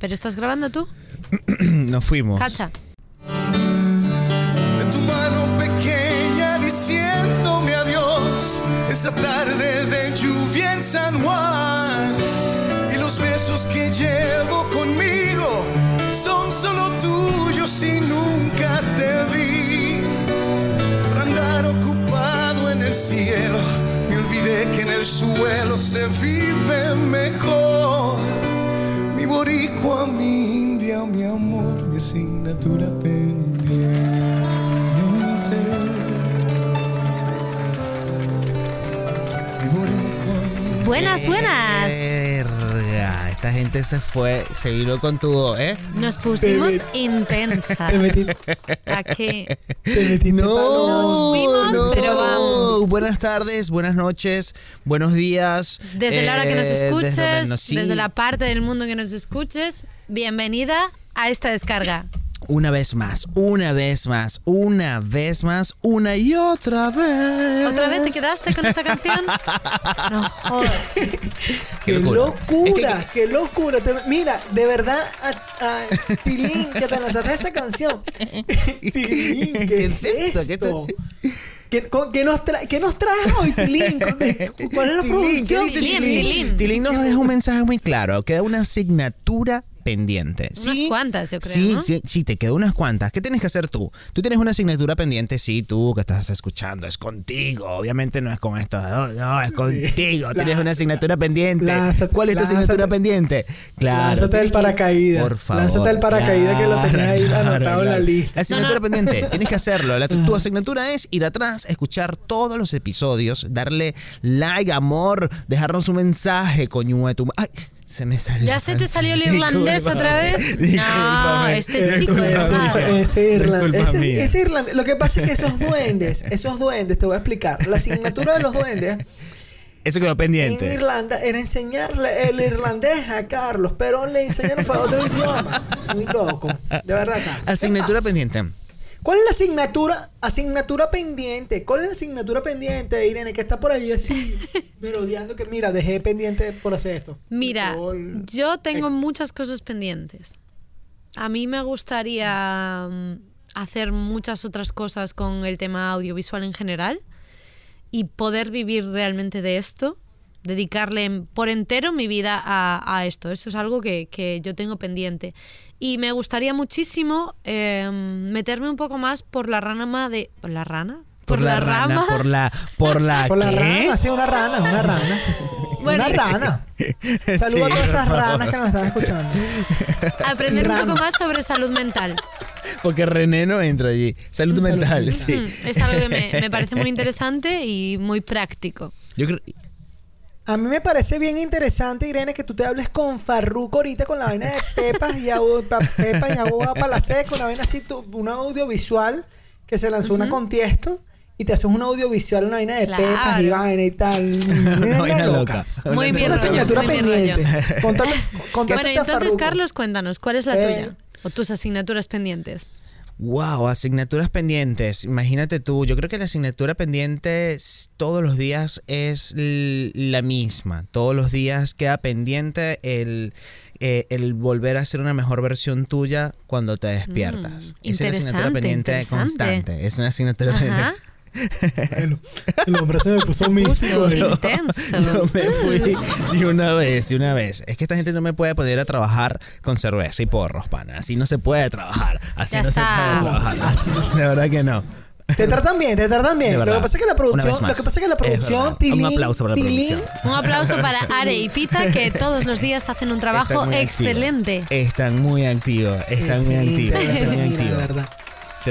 ¿Pero estás grabando tú? Nos fuimos. Cacha. de tu mano pequeña diciéndome adiós esa tarde de lluvia en San Juan y los besos que llevo conmigo son solo tuyos y nunca te vi por andar ocupado en el cielo me olvidé que en el suelo se vive mejor mi boricua, mi india, mi amor, mi asignatura pendiente. Mi boricua, mi- Buenas, buenas. Esta gente se fue, se vino con tu, ¿eh? Nos pusimos Te intensas. metiste, Aquí. te metiste No, Nos fuimos, no. pero vamos. Buenas tardes, buenas noches, buenos días. Desde la hora que nos eh, escuches, desde desde, sí, la parte del mundo que nos escuches, bienvenida a esta descarga. Una vez más, una vez más, una vez más, una y otra vez. ¿Otra vez te quedaste con esa canción? No, joder. ¡Qué locura. locura! Es ¡Qué locura! Te- mira, de verdad, a, a Tilín, que te lanzaste esa canción. Tilín, ¿qué, ¿Qué es es esto? ¿Qué esto? ¿Qué, con- qué nos qué nos traes hoy, Tilín? ¿Cuál es la ¿qué producción? Tilín? Tilín. Tilín nos deja un mensaje muy claro. Queda una asignatura pendiente. Unas ¿sí? cuantas, yo creo, Sí, ¿no? sí, sí, te quedó unas cuantas. ¿Qué tienes que hacer tú? Tú tienes una asignatura pendiente, sí, tú que estás escuchando. Es contigo. Obviamente no es con esto. No, no, es contigo. Tienes una asignatura pendiente. ¿Cuál es tu asignatura pendiente? Claro. Lánzate el paracaídas. Por favor. Lánzate el paracaídas que lo tenía ahí anotado en la lista. La asignatura No, no. pendiente, tienes que hacerlo. La- tu, tu asignatura es ir atrás, escuchar todos los episodios, darle like, amor, dejarnos un mensaje, coño de tu Ay, se me salió. ¿Ya se te salió el irlandés otra vez? No, este chico de verdad. Ese irlandés. Ese, ese irlandés. Lo que pasa es que esos duendes, esos duendes, te voy a explicar. La asignatura de los duendes Eso quedó en pendiente. Irlanda era enseñarle el irlandés a Carlos, pero le enseñaron fue otro idioma. Muy loco. De verdad, Carlos. ¿Qué Asignatura pendiente. ¿Cuál es la asignatura? Asignatura pendiente. ¿Cuál es la asignatura pendiente, Irene? Que está por ahí así, merodeando que, mira, dejé pendiente por hacer esto. Mira, el- yo tengo muchas cosas pendientes. A mí me gustaría mm, hacer muchas otras cosas con el tema audiovisual en general y poder vivir realmente de esto, dedicarle por entero mi vida a, a esto. Esto es algo que, que yo tengo pendiente. Y me gustaría muchísimo eh, meterme un poco más por la rama de... ¿Por la rana? Por, la, rana, rama. por la. Por la. Por la rana, sí, una rana, una rana. Bueno. una rana. Saludos Sí, a todas esas por favor. ranas que nos están escuchando. Aprender un Rana. poco más sobre salud mental. Porque René no entra allí. Salud Salud mental, mental. sí. Mm, Es algo que me, me parece muy interesante y muy práctico. Yo creo. A mí me parece bien interesante, Irene, que tú te hables con Farruko ahorita con la vaina de Pepas y Agua, pa- Pepas y Agua Palaseco, una vaina así, tú- una audiovisual que se lanzó una con Tiesto y te haces una audiovisual, una vaina de Claro. Pepas y vaina y tal. Una, vaina loca. Muy Es bien una rollo, asignatura muy pendiente. Bueno, entonces, Farruko. Carlos, cuéntanos, ¿cuál es la Eh, tuya? O tus asignaturas pendientes. Wow, asignaturas pendientes. Imagínate tú, yo creo que la asignatura pendiente todos los días es la misma. Todos los días queda pendiente el, eh, el volver a ser una mejor versión tuya cuando te despiertas. Mm, es la asignatura pendiente constante. Es una asignatura Ajá. pendiente. Bueno, el hombre se me puso místico. Intenso. Yo me fui de una vez, de una vez. Es que esta gente no me puede poner a trabajar con cerveza y porros, pana. Así no se puede trabajar. Así Ya no está. se puede trabajar. Así no se- de verdad que no. Te tratan bien, te tratan bien. Lo que pasa es que la producción, lo que pasa es que la producción. Tilín, Un aplauso para la Tilín, producción. Un aplauso para Are y Pita, que todos los días hacen un trabajo Están muy excelente. activos. Están muy activos. Están muy activos. de Están muy activos.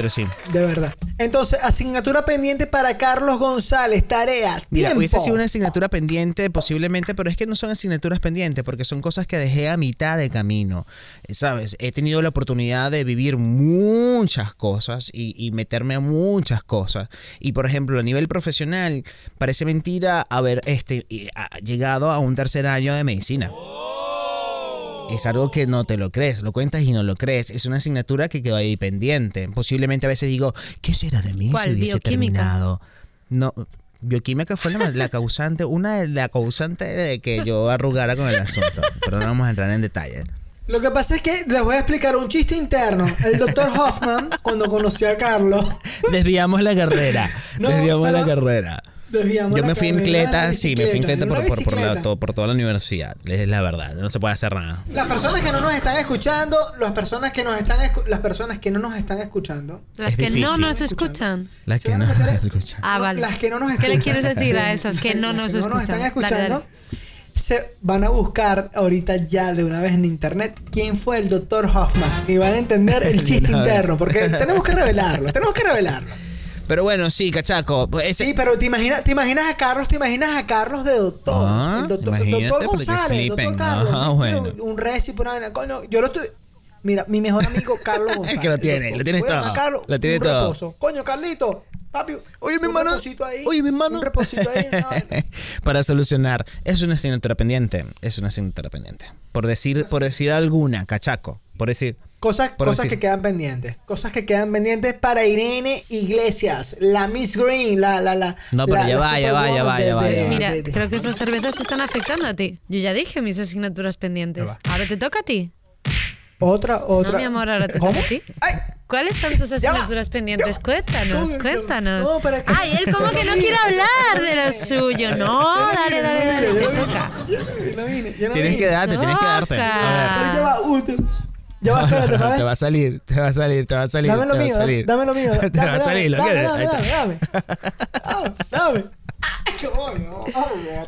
De verdad. Pero sí. De verdad. Entonces, asignatura pendiente para Carlos González. Tarea. Mira, tiempo. hubiese sido una asignatura pendiente posiblemente, pero es que no son asignaturas pendientes porque son cosas que dejé a mitad de camino. Eh, ¿Sabes? He tenido la oportunidad de vivir muchas cosas y, y meterme a muchas cosas. Y por ejemplo, a nivel profesional, parece mentira haber este, a- llegado a un tercer año de medicina. Es algo que no te lo crees, lo cuentas y no lo crees. Es una asignatura que quedó ahí pendiente. Posiblemente a veces digo, ¿qué será de mí si hubiese ¿Bioquímica? terminado? No, bioquímica fue la, la causante, una de la causante de que yo arrugara con el asunto. Pero no vamos a entrar en detalle. Lo que pasa es que les voy a explicar un chiste interno. El doctor Hoffman, cuando conoció a Carlos, Desviamos la carrera. No, Desviamos pero- la carrera. Desviamos Yo me fui en cleta, sí, me fui en cleta por, por, por, la- todo- por toda la universidad. Es la verdad, no se puede hacer nada. Las personas que no nos están escuchando, las personas que nos están las personas que no nos están escuchando, Las Es que no difícil. nos escuchan. La ¿Se que no meter? escucha. Ah, no, vale. las que no nos ¿Qué escuchan. le quieres decir a esas que no Las nos que escuchan? están escuchando, dale. se van a buscar ahorita ya de una vez en internet quién fue el doctor Hoffman y van a entender el chiste interno, porque tenemos que revelarlo, tenemos que revelarlo. Pero bueno, sí, cachaco. ese- Sí, pero te imaginas, te imaginas a Carlos, te imaginas a Carlos de doctor. Ah, el doctor, González, el doctor. Carlos. Mira, bueno. Un récipe, una vaina. Coño, yo lo estoy. Mira, mi mejor amigo Carlos González. que lo tiene, lo tienes a todo, Carlos lo tiene un todo. reposo. Coño, Carlito, papi. Oye, mi un hermano. reposito ahí, Oye, mi hermano. Un reposito ahí. Para solucionar. Es una asignatura pendiente. Es una asignatura pendiente. Por decir, por decir alguna, cachaco. Por decir. Cosas, Por cosas decir. que quedan pendientes. Cosas que quedan pendientes para Irene Iglesias, la Miss Green, la la la. No, pero la- ya la va, ya va, ya va, ya va, de- ya va. Mira, de- de- creo que esas cervezas te están afectando a ti. Yo ya dije mis asignaturas pendientes. Ahora te toca a ti. Otra, otra. No, mi amor, ahora te ¿Cómo? toca a ti. ¡Ay! ¿Cuáles son tus Ya asignaturas pendientes? ya. Cuéntanos, cuéntanos. No, para que- Ay, él como que no quiere hablar de lo suyo. No, dale, dale, dale, te toca. Tienes que darte, tienes que darte. A Pero ya va, te- ya va, ver. espérate, te va a salir, te va a salir, te va a salir. Dame lo te va a mío, salir. dame lo mío. te va a salir, lo dame, quieres. dame, dame, dame. Dame,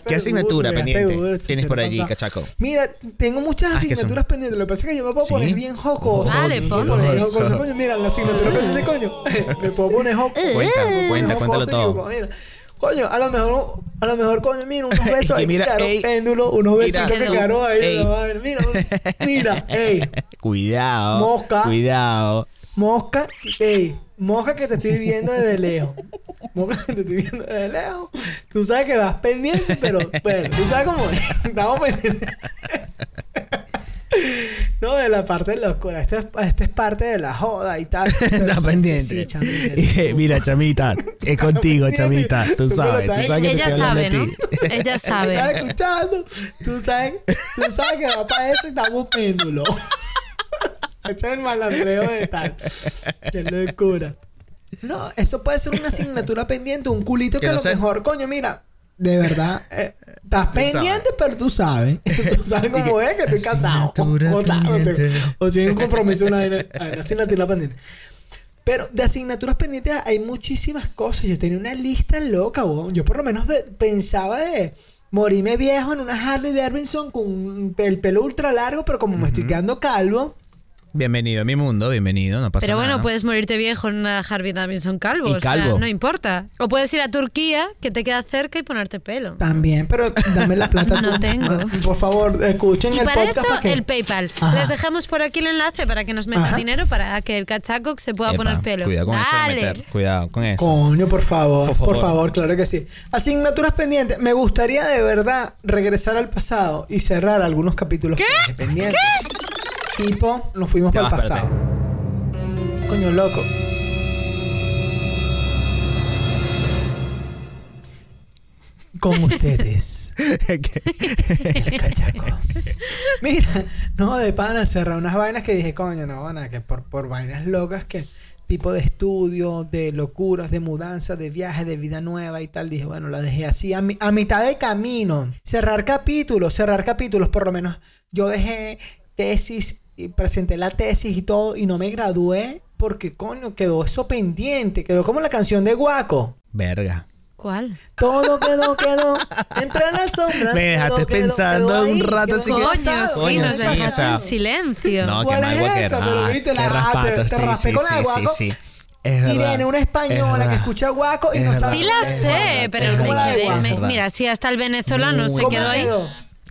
¿Qué asignatura pendiente tienes por allí, cachaco? Mira, tengo muchas Ah, asignaturas pendientes. Lo que pasa es que yo me puedo poner bien jocoso. Dale, ponte. Mira, la asignatura pendiente, coño. Me puedo poner jocoso. Cuenta, cuéntalo todo. Mira, coño, a lo mejor, a lo mejor, coño, mira, unos besos ahí. mira, quedaron ey, péndulos, unos mira. besitos que quedaron ahí. Ey. vaina. Mira, mira, ey. Cuidado. Mosca. Cuidado. Mosca, ey, mosca que te estoy viendo desde lejos. Mosca que te estoy viendo desde lejos. Tú sabes que vas pendiente, pero bueno, tú sabes cómo es. Estamos pendientes. No, de la parte de la locura. Esta es, es parte de la joda y tal. Está pendiente. Sí, chamita. Eh, Mira, chamita, es contigo, chamita. Tú sabes, tú que Ella sabe, ¿no? ti. Ella Me estás sabe. escuchando. Tú sabes, tú sabes que va para eso y estamos péndulo. Ese es el malandreo de tal. Qué locura. No, eso puede ser una asignatura pendiente, un culito que, Que a lo sé. mejor, coño, mira, de verdad, eh, estás pendiente, pero tú sabes. Tú sabes cómo es que estoy cansado. O, si hay un compromiso, una, una asignatura pendiente. Pero de asignaturas pendientes hay muchísimas cosas. Yo tenía una lista loca, weón. Yo por lo menos pensaba de morirme viejo en una Harley Davidson con un- el pelo ultra largo, pero como me estoy quedando calvo, Bienvenido a mi mundo, bienvenido, no pasa Pero bueno, nada. puedes morirte viejo en una Harvey Davidson calvo. Y o sea, calvo. no importa. O puedes ir a Turquía, que te queda cerca, y ponerte pelo. también, pero dame la plata. No tú. tengo. Por favor, escuchen Y el para podcast. eso, para que- el PayPal. Ajá. Les dejamos por aquí el enlace para que nos metan Ajá. dinero para que el cachaco se pueda Epa, poner pelo. Cuidado con eso de Dale. meter. Cuidado con eso. Coño, por favor, Por por favor. favor. claro que sí. Asignaturas pendientes. Me gustaría de verdad regresar al pasado y cerrar algunos capítulos dejé pendientes. Tipo, nos fuimos para el pasado. Coño, loco. Con ustedes. El cachaco. Mira, no, de pana, cerrar unas vainas que dije, coño, no, van que por, por vainas locas que tipo de estudio, de locuras, de mudanza, de viaje, de vida nueva y tal. Dije, bueno, la dejé así a, mi- a mitad de camino. Cerrar capítulos, cerrar capítulos, por lo menos yo dejé tesis y presenté la tesis y todo y no me gradué porque, coño, quedó eso pendiente. Quedó como la canción de Guaco. Verga. ¿Cuál? Todo quedó, quedó entre las sombras. Me dejaste quedó, pensando quedó un ahí, rato así que- Coño, sí, Coño, nos sí, dejaste esa- en silencio. No, ¿Cuál mal es esa? Pero Ah, viste, la- raspata. te- raspé sí, con la de guaco. sí, sí. Es verdad. Irene, una Es española que escucha guaco y Es no sabe. Sí la Es sé, verdad, pero es me quedé. es mira, sí, hasta el venezolano se quedó ahí.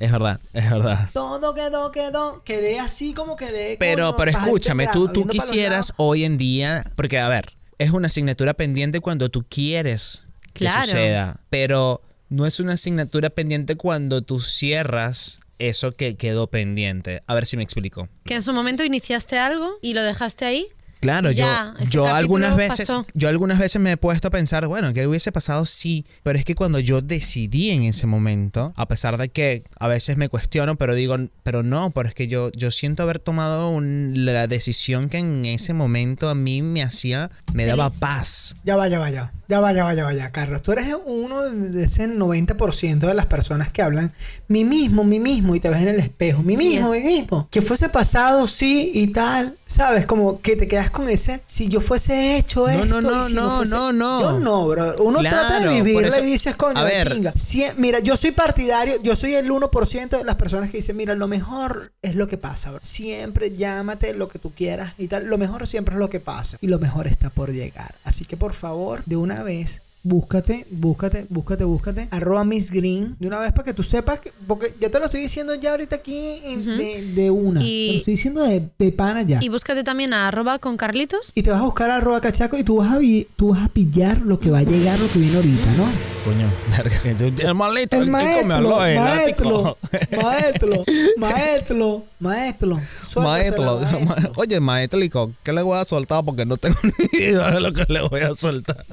Es verdad, es verdad. Todo quedó, quedó. Quedé así como quedé. Pero, pero escúchame, tú, tú quisieras hoy en día, porque a ver, es una asignatura pendiente cuando tú quieres que Claro. suceda, pero no es una asignatura pendiente cuando tú cierras eso que quedó pendiente. A ver si me explico. Que en su momento iniciaste algo y lo dejaste ahí Claro, yo, ya, este yo capítulo algunas veces, pasó. yo algunas veces me he puesto a pensar, bueno, ¿qué hubiese pasado si? Pero es que cuando yo decidí en ese momento, a pesar de que a veces me cuestiono, pero digo, pero no, pero es que yo, yo siento haber tomado un- la decisión que en ese momento a mí me hacía, me daba paz. Ya va, ya va, ya. Ya va, ya va, ya va, ya. Carlos, tú eres uno de ese 90% de las personas que hablan mí mismo, mí mismo, y te ves en el espejo. Mí Sí, mismo, es- mí mismo. Que fuese pasado, sí, y tal. ¿Sabes? Como que te quedas con ese. Si yo fuese hecho No, esto. no, no, si no, fuese- no, no. Yo no, bro. Uno trata de vivirla y dices, coño, a ver. pinga. Si- mira, yo soy partidario, yo soy el 1% de las personas que dicen, mira, lo mejor es lo que pasa. bro. Siempre llámate lo que tú quieras y tal. Lo mejor siempre es lo que pasa. Y lo mejor está por llegar. Así que por favor, de una vez. Búscate, búscate, búscate, búscate. Arroba Miss Green. De una vez para que tú sepas. que- porque yo te lo estoy diciendo ya ahorita aquí en- de, de una. Y- Te lo estoy diciendo de, de pana ya. Y búscate también a arroba con Carlitos. Y te vas a buscar a arroba cachaco y tú vas a, tú vas a pillar lo que va a llegar, lo que viene ahorita, ¿no? Coño, el maldito, El el chico me maestro, maestro, maestro, maestro, maestro. Maestro, maestro. oye, maestro, ¿qué le voy a soltar? Porque no tengo ni idea de lo que le voy a soltar.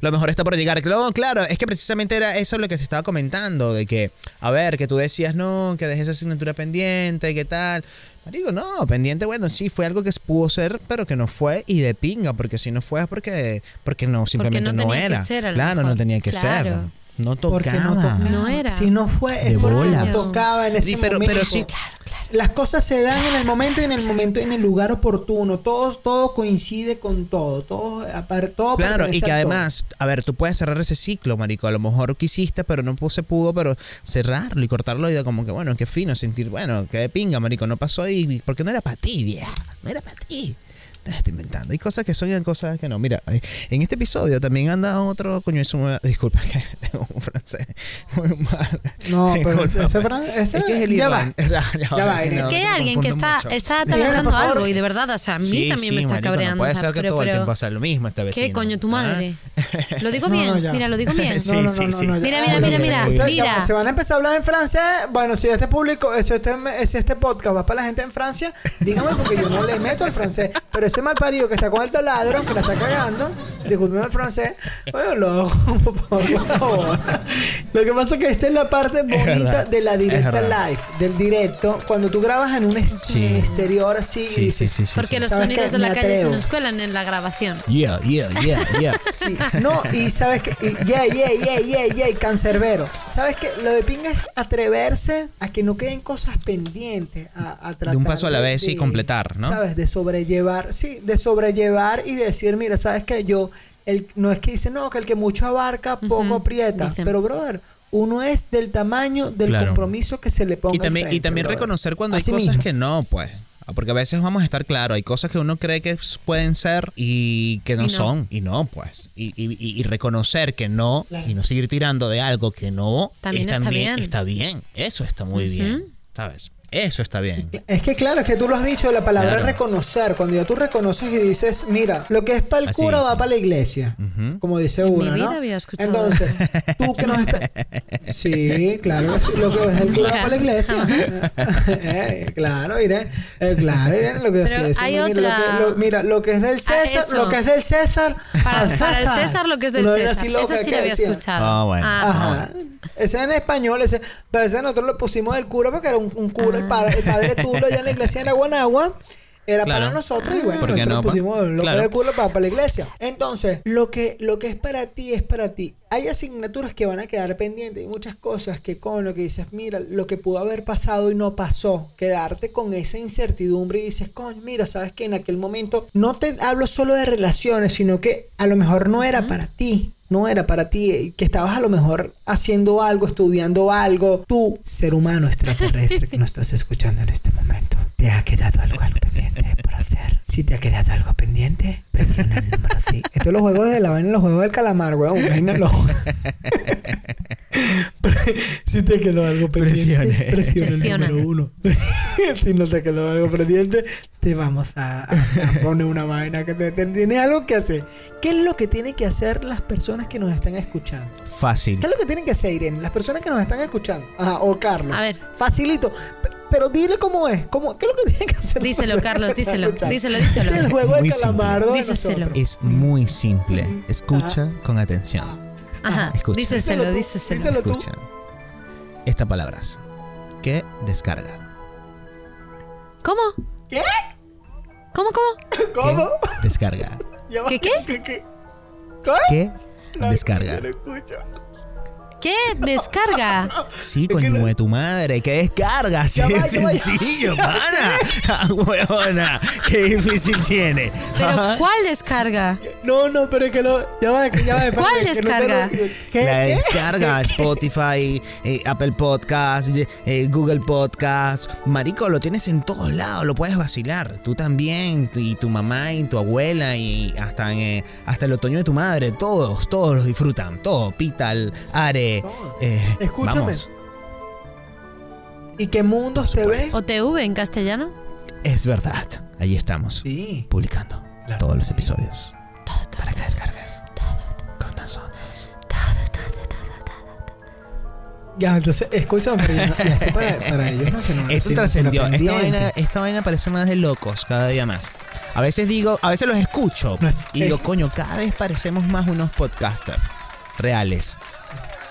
lo mejor está por llegar. Claro, claro, es que precisamente era eso lo que se estaba comentando, de que, a ver, que tú decías, no, que dejé esa asignatura pendiente, ¿qué tal? Marico, no, pendiente, bueno, sí, fue algo que pudo ser, pero que no fue y de pinga, porque si no fue es porque, porque no, simplemente no no, tenía que era. ser, claro, no mejor. tenía que Claro. ser. No Porque no tocaba. tocaba. No era. Si no fue, es porque no tocaba en ese Sí, pero- momento. pero sí- Claro, claro. Las cosas se dan en el momento y en el momento y en el lugar oportuno. Todo, todo coincide con todo. Todo, todo Claro, y que todo. además, a ver, tú puedes cerrar ese ciclo, marico. A lo mejor quisiste, pero no se pudo, pero cerrarlo y cortarlo y de como que, bueno, qué fino, sentir, bueno, qué de pinga, marico, no pasó y porque no era para ti, vieja, no era para ti. Estoy inventando. Hay cosas que son y hay cosas que no. Mira, eh, en este episodio también anda otro coño es un Disculpa, que tengo un francés muy mal. No, pero ese ese- es que es el ya Irán. va. O sea, Ya va, no, es que hay alguien que está, mucho. está taladrando favor. algo y de verdad, o sea, a mí Sí, también sí, me está marico, cabreando. No puede o sea, ser que pero- todo el pero- tiempo hace lo mismo este vecino. ¿Qué coño, tu ¿Ah? madre? ¿Lo digo bien? no, ya. Mira, lo digo bien. Sí, No, no, sí, no, sí. ya. Mira, mira, mira, mira, mira. Se van a empezar a hablar en francés. Bueno, si este público, si este, si este podcast va para la gente en Francia, dígame porque yo no le meto el francés. Pero ese mal parido que está con el taladro, que la está cagando, discúlpeme el francés. Bueno, lo, por favor. Lo que pasa es que esta es la parte bonita verdad, de la directa live, del directo, cuando tú grabas en un Sí. en exterior así Sí, sí, dices, sí, sí. Porque sí. los ¿Sabes sonidos de la calle se nos cuelan en la grabación. Yeah, yeah, yeah, yeah. Sí, no, y sabes que, y, yeah, yeah, yeah, yeah, yeah, cancerbero. Sabes que lo de pinga es atreverse a que no queden cosas pendientes, a, a tratar De un paso a la vez y completar, ¿no? Sabes, de sobrellevar, sí, de sobrellevar y decir, mira, sabes que yo, el, no es que dice, no, que el que mucho abarca, poco aprieta, dicen. pero brother. Uno es del tamaño del Claro. compromiso que se le ponga Y también, y también brother. reconocer cuando hay cosas mismo. que no, pues. Porque a veces vamos a estar claros, hay cosas que uno cree que pueden ser y que no, Y no. son, y no, pues. Y, y- y- y reconocer que no, Claro. y no seguir tirando de algo que no, También es está bien. Está bien, eso está muy bien, ¿sabes? Eso está bien. Es que claro, es que tú lo has dicho, la palabra Claro. reconocer. Cuando ya tú reconoces y dices, mira, lo que es para el Así cura es, va sí. para la iglesia. Ujú. Como dice En mi uno, vida ¿no? había escuchado Entonces, tú que nos estás... Sí, claro, lo que es el cura va para la iglesia. Eh, claro, Irene. eh, claro, Irene, lo que Pero decimos, hay mira, otra- Lo que, lo- mira, lo que es del César, eso. lo que es del César, Para, al para el César lo que es del vaina César. Esa sí la había decía. escuchado. Ah, bueno. Ajá. Ese en español, ese, pero ese nosotros lo pusimos del cura porque era un, un cura, el, padre, el padre Tulo allá en la iglesia de la Guanagua. Era Claro. para nosotros y bueno, ¿Por qué nosotros no, pusimos lo Claro. que era el cura para, para la iglesia. Entonces, lo que, lo que es para ti es para ti. Hay asignaturas que van a quedar pendientes y muchas cosas que con lo que dices, mira, lo que pudo haber pasado y no pasó, quedarte con esa incertidumbre y dices, coño, mira, sabes que en aquel momento no te hablo solo de relaciones, sino que a lo mejor no era para ti no era para ti, eh, que estabas a lo mejor haciendo algo, estudiando algo. Tú, ser humano extraterrestre que nos estás escuchando en este momento, ¿te ha quedado algo, algo pendiente por hacer? Si te ha quedado algo pendiente, presiona el número 5. Esto es los juegos de la vaina, los juegos del calamar, weón. Imagínalo. si te quedó algo pendiente, Presione. presiona el número uno. si no te quedó algo pendiente, te vamos a, a- a poner una vaina que te, te- tiene algo que hacer. ¿Qué es lo que tienen que hacer las personas que nos están escuchando? Fácil. ¿Qué es lo que tienen que hacer, Irene? Las personas que nos están escuchando. Ajá, o Carlos. A ver. Facilito. Pero dile cómo es. ¿Cómo, ¿Qué es lo que tiene que hacer? Díselo, Carlos, díselo, díselo, díselo. El juego de Muy simple. calamardo nosotros. Es muy simple. Escucha con atención. Ajá, Escucha. díseselo, Díselo tú, díseselo. díselo. tú. Escucha. Estas palabras. Que descarga. ¿Cómo? ¿Qué? ¿Cómo, cómo? ¿Cómo? Que descarga. ¿Qué, qué? ¿Qué? ¿Qué? La- descarga. yo lo escucho. ¿Qué? Descarga. Sí, coño de tu madre, que descarga, así va. sencillo, pana. Ah, Huevona, qué difícil tiene. ¿Pero Ajá. cuál descarga? No, no, pero es que lo. Ya va, ya va. ¿Cuál que no te lo- descarga? ¿Qué? La descarga, Spotify, eh, Apple Podcast, eh, Google Podcast. Marico, lo tienes en todos lados, lo puedes vacilar. Tú también, y tu mamá, y tu abuela, y hasta, eh, hasta el otoño de tu madre. Todos, todos los disfrutan. Todo. Pital, Are. Eh, Escúchame. Vamos. ¿Y qué mundo se ve? ¿OTV en castellano? Es verdad. Ahí estamos. Sí. Publicando Claro todos los sí. episodios. Para que descargues. Con nosotros. Ya, entonces, escúchame, esto para, para ellos no se nos Esto hace trascendió. Esta vaina, esta vaina parece más de locos cada día más. A veces digo, a veces los escucho No es- y digo, es- coño, cada vez parecemos más unos podcasters reales.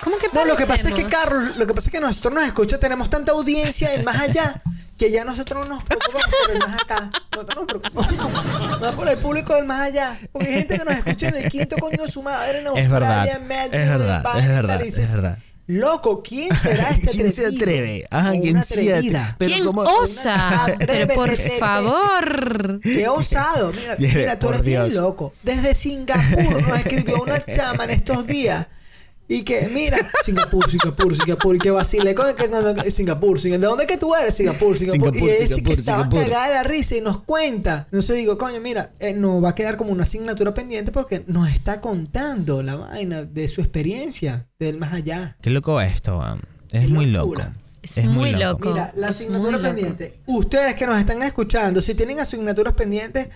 ¿Cómo que No, lo que pasa es que? Carlos, lo que pasa es que nosotros nos escucha, tenemos tanta audiencia en más allá que ya nosotros no nos preocupamos por el más acá. Nosotros nos preocupamos más por el público del más allá. Porque hay gente que nos escucha en el quinto coño de su madre en Es verdad, Australia, en Melbourne, es verdad, en es verdad, dices, es verdad. Loco, ¿quién será este ¿Quién se atreve? Ajá, O ¿quién se atreve? Pero ¿Quién como- osa? Pero por favor. Qué osado. Mira, Bien, mira tú eres bien Dios. loco. Desde Singapur nos escribió una chama en estos días. Y que, mira, Singapur, Singapur, Singapur, y que vacile con Singapur, Singapur. ¿De dónde que tú eres? Singapur, Singapur. Singapur, y ella dice que Singapur, estaba Singapur. cagada de la risa y nos cuenta. Entonces digo, coño, mira, eh, nos va a quedar como una asignatura pendiente porque nos está contando la vaina de su experiencia del más allá. Qué loco esto, man. Es Qué muy loco. Es muy loco. Mira, la Es asignatura pendiente. Ustedes que nos están escuchando, si tienen asignaturas pendientes,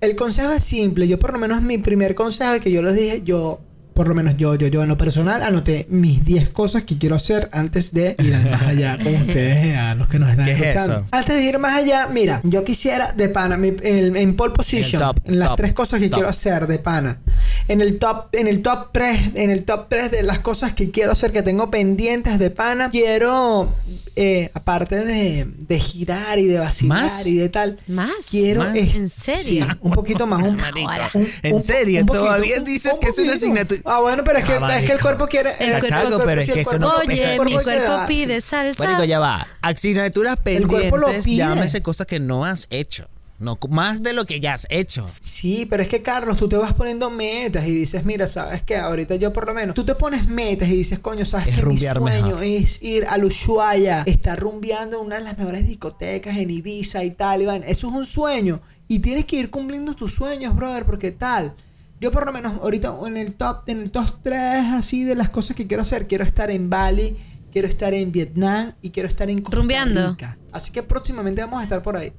el consejo es simple. Yo por lo menos mi primer consejo es que yo les dije, yo, por lo menos yo, yo, yo en lo personal, anoté mis 10 cosas que quiero hacer antes de ir más allá con ustedes, a los que nos están ¿Qué es escuchando. eso? Antes de ir más allá, mira, yo quisiera de pana, mi- en, en pole position, top, en las top, tres cosas que top. quiero hacer de pana. En el top, en el top 3, en el top 3 de las cosas que quiero hacer, que tengo pendientes de pana, quiero, eh, aparte de, de girar y de vacilar ¿Más? y de tal, ¿Más? quiero ¿Más? es- ¿En serio? sí, un poquito más, un, un- ¿En un- serio? un poquito, ¿Todavía un- dices un que es una asignatura? Ah, bueno, pero es que, Ah, es que el cuerpo quiere. El cuerpo- pero es que eso no- Oye, mi cuerpo da- pide salsa. Marico, ya va. Asignaturas El cuerpo lo pendientes, pide. llámese cosas que no has hecho. No, más de lo que ya has hecho. Sí, pero es que Carlos, tú te vas poniendo metas y dices, mira, sabes que ahorita yo por lo menos, tú te pones metas y dices, coño, sabes Es que mi sueño mejor. es ir al Ushuaia, estar rumbeando en una de las mejores discotecas en Ibiza y tal, y vaina. Eso es un sueño y tienes que ir cumpliendo tus sueños, brother, porque tal. Yo por lo menos ahorita en el top, en el top 3 así de las cosas que quiero hacer, quiero estar en Bali, quiero estar en Vietnam y quiero estar en Costa Rumbeando. Rica. Así que próximamente vamos a estar por ahí.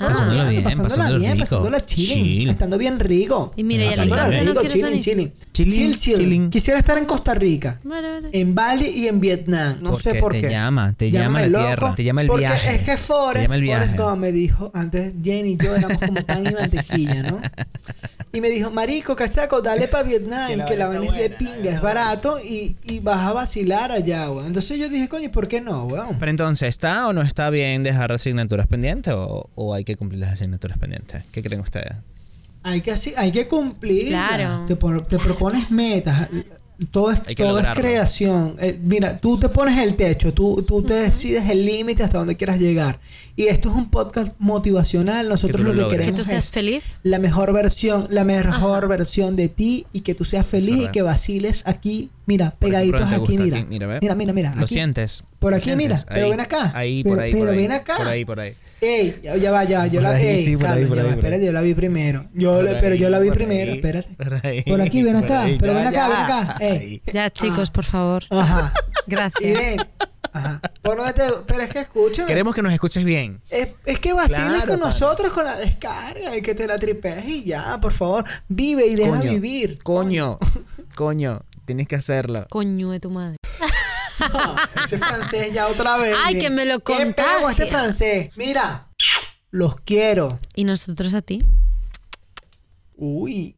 Ah. Pasándola bien, pasándola pasándola bien, rico. pasándola chilling, Chill. estando bien rico. Y mira, y Pasándola Alicante no rico, quieres chilling, chilling. Chilling, Chill, chill. chilling. Quisiera estar en Costa Rica, Vale, vale. en Bali y en Vietnam. No sé Porque por te qué. llama, te llama Llámame la tierra, te llama el porque viaje, es que te Forrest, llama el Forrest. Gump me dijo, antes Jenny y yo éramos como pan y mantequilla, ¿no? Y me dijo, marico, cachaco, dale para Vietnam, que la vaina es de pinga, es barato y, y vas a vacilar allá, weón. Entonces yo dije, coño, ¿por qué no, weón? Pero entonces, ¿está o no está bien dejar asignaturas pendientes o, o hay que cumplir las asignaturas pendientes? ¿Qué creen ustedes? Hay que, así, hay que cumplir. Claro. Te, te propones metas. Todo es, todo es creación. Eh, mira, tú te pones el techo, tú, tú te decides el límite hasta donde quieras llegar. Y esto es un podcast motivacional. Nosotros lo lo que logres. Que queremos tú seas es feliz. la mejor versión, la mejor versión de ti y que tú seas feliz y que vaciles aquí, mira, pegaditos aquí, mira. aquí, mira, mira, mira, mira. ¿Lo aquí. sientes? Por ¿Lo aquí, mira, pero ven acá. Ahí, Pero- por ahí, pero por ahí. ven acá. Por ahí, por ahí. Ey, ya, ya va, ya va, yo Por la, ahí, ey, sí, por ahí, Carlos, por ya ahí, va, por espérate, yo la vi primero. Yo, pero yo la vi primero, ahí, espérate. por ahí, Por aquí, ven por acá, ahí, pero ya, ven acá, ven acá. Ey. Ya, chicos, por favor. Ajá. Gracias. Ajá. ¿Por dónde te- Pero es que escúchame. Queremos que nos escuches bien. Es, es que vaciles Claro, con nosotros con la descarga y que te la tripees y ya, por favor. Vive y deja coño, vivir. Coño, coño, tienes que hacerlo. Coño de tu madre. Ese francés ya otra vez. Ay, Mira. que me lo ¿Qué pego este contagia. francés? Mira, los quiero. ¿Y nosotros a ti? Uy.